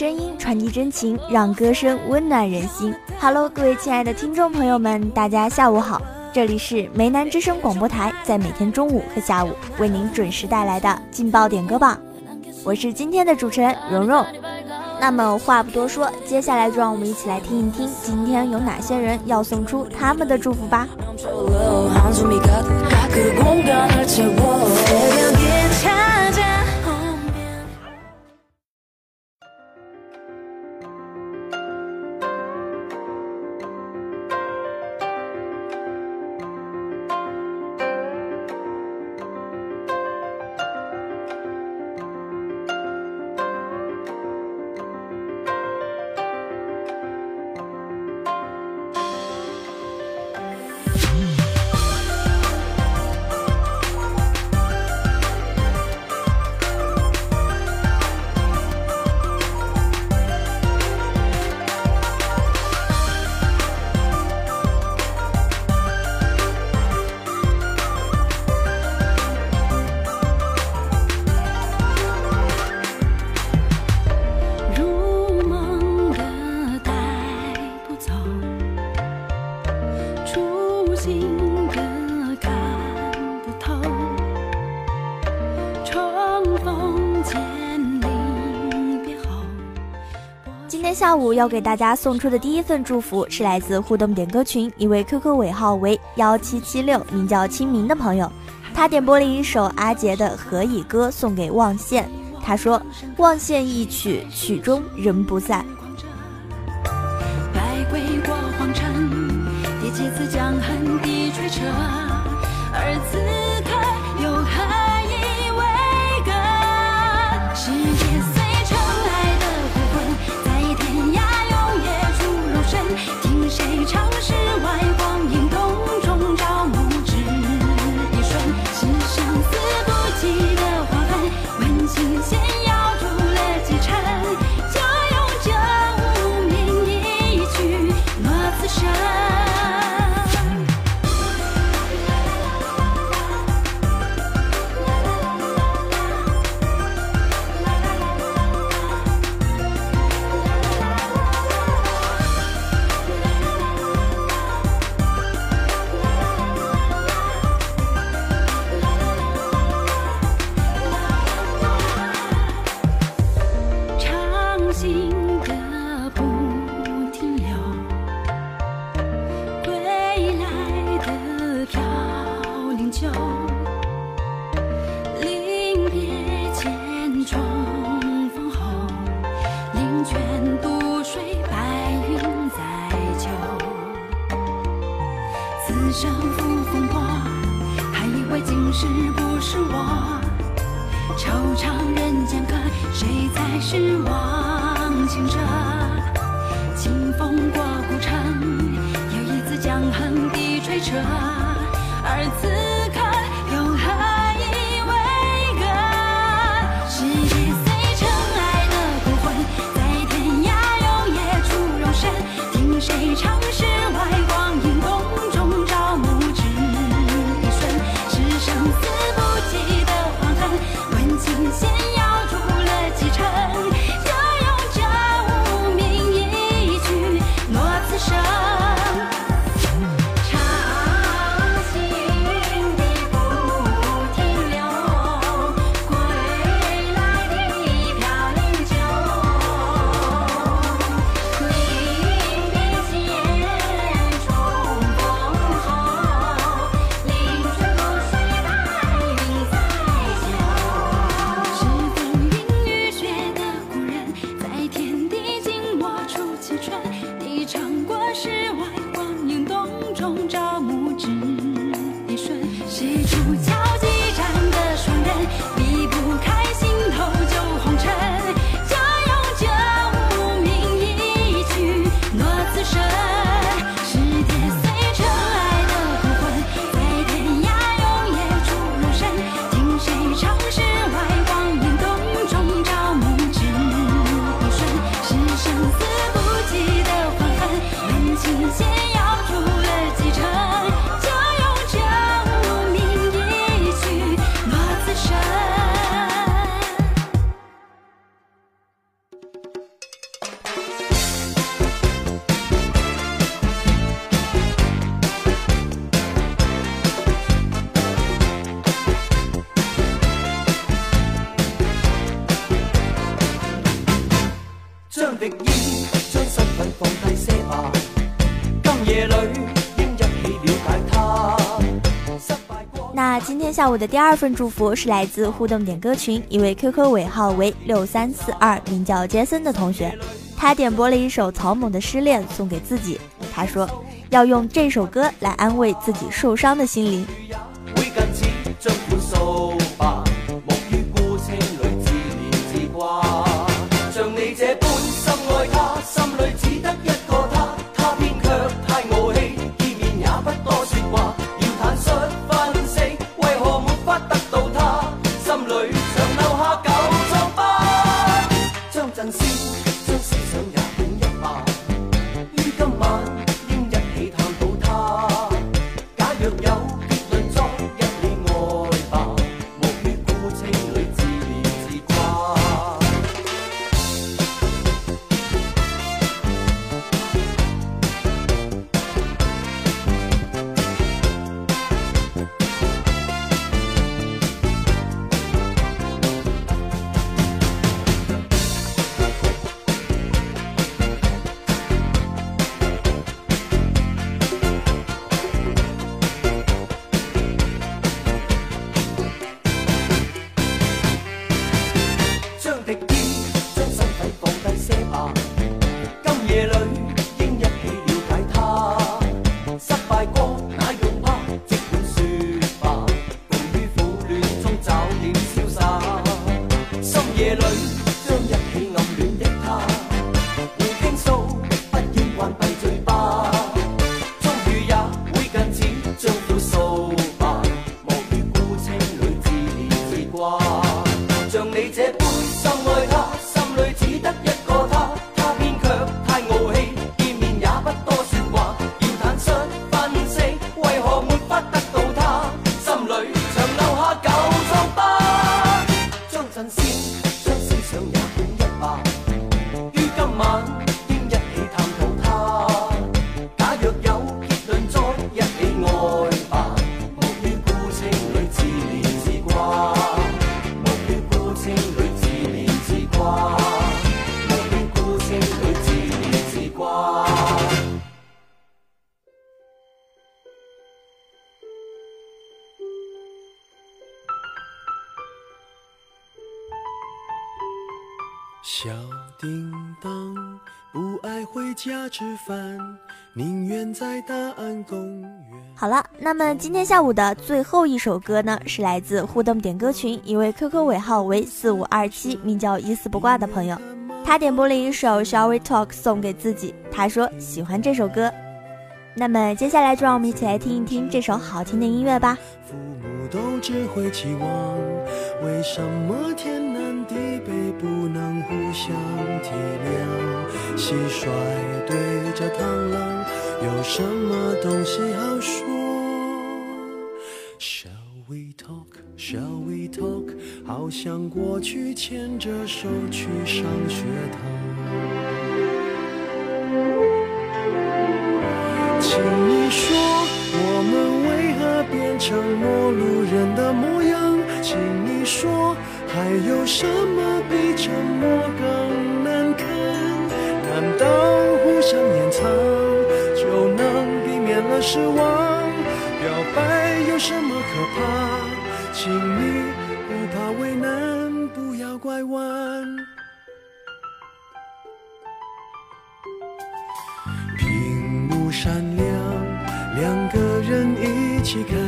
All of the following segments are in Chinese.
声音传递真情，让歌声温暖人心。Hello，各位亲爱的听众朋友们，大家下午好，这里是梅南之声广播台，在每天中午和下午为您准时带来的劲爆点歌榜，我是今天的主持人蓉蓉。那么话不多说，接下来就让我们一起来听一听，今天有哪些人要送出他们的祝福吧。下午要给大家送出的第一份祝福是来自互动点歌群一位 QQ 尾号为幺七七六，名叫清明的朋友，他点播了一首阿杰的《何以歌》送给望线。他说：“望线一曲，曲终人不在。”生赴风波，还以为今世不是我。惆怅人间客，谁才是忘情者？清风过故城，又一次将横笛吹彻。而此。to try. 下午的第二份祝福是来自互动点歌群一位 QQ 尾号为六三四二，名叫杰森的同学，他点播了一首草蜢的《失恋》送给自己，他说要用这首歌来安慰自己受伤的心灵。小叮当，不爱回家吃饭，宁愿在大安公园。好了，那么今天下午的最后一首歌呢，是来自互动点歌群一位 QQ 尾号为四五二七，名叫一丝不挂的朋友，他点播了一首《Shall We Talk》送给自己，他说喜欢这首歌。那么接下来就让我们一起来听一听这首好听的音乐吧。父母都只会期望，为什么天南地北不能互相体谅？蟋蟀对着螳螂，有什么东西好说？Shall we talk? Shall we talk? 好像过去牵着手去上学堂。请你说，我们为何变成陌路人的模样？请你说，还有什么比沉默更难堪？难道互相掩藏就能避免了失望？表白有什么可怕？请你不怕为难，不要拐弯。屏幕闪亮，两个人一起看，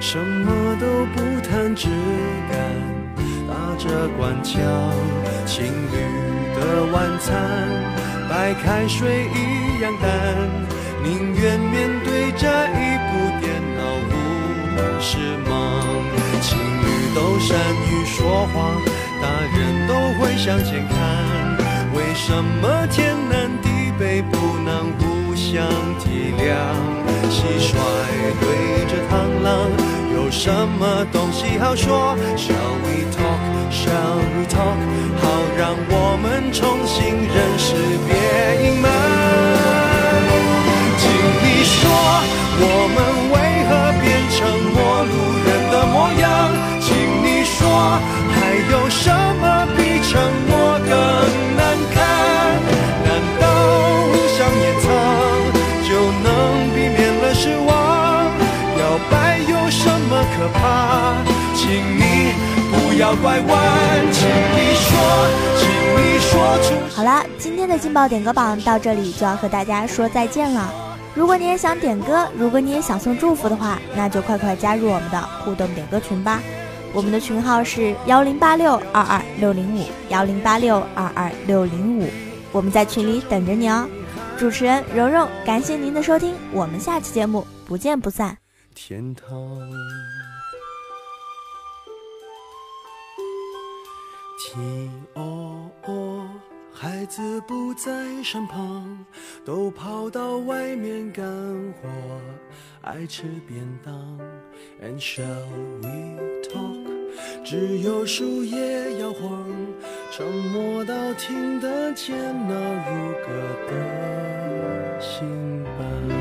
什么都不谈，只敢着官腔。情侣的晚餐，白开水一样淡，宁愿面对这一部电脑不是忙。情侣都善于说谎，大人都会向前看，为什么天南地北不能互相体谅？蟋蟀对着螳螂，什么东西好说？Shall we talk? Shall we talk? 好让我们重新认识，别隐瞒。拐弯，请你说，请你说出。好啦，今天的劲爆点歌榜到这里就要和大家说再见了。如果你也想点歌，如果你也想送祝福的话，那就快快加入我们的互动点歌群吧。我们的群号是幺零八六二二六零五幺零八六二二六零五，我们在群里等着你哦。主持人蓉蓉，感谢您的收听，我们下期节目不见不散。天堂。听哦哦，孩子不在身旁，都跑到外面干活，爱吃便当。And shall we talk？只有树叶摇晃，沉默到听得见那如歌的心伴。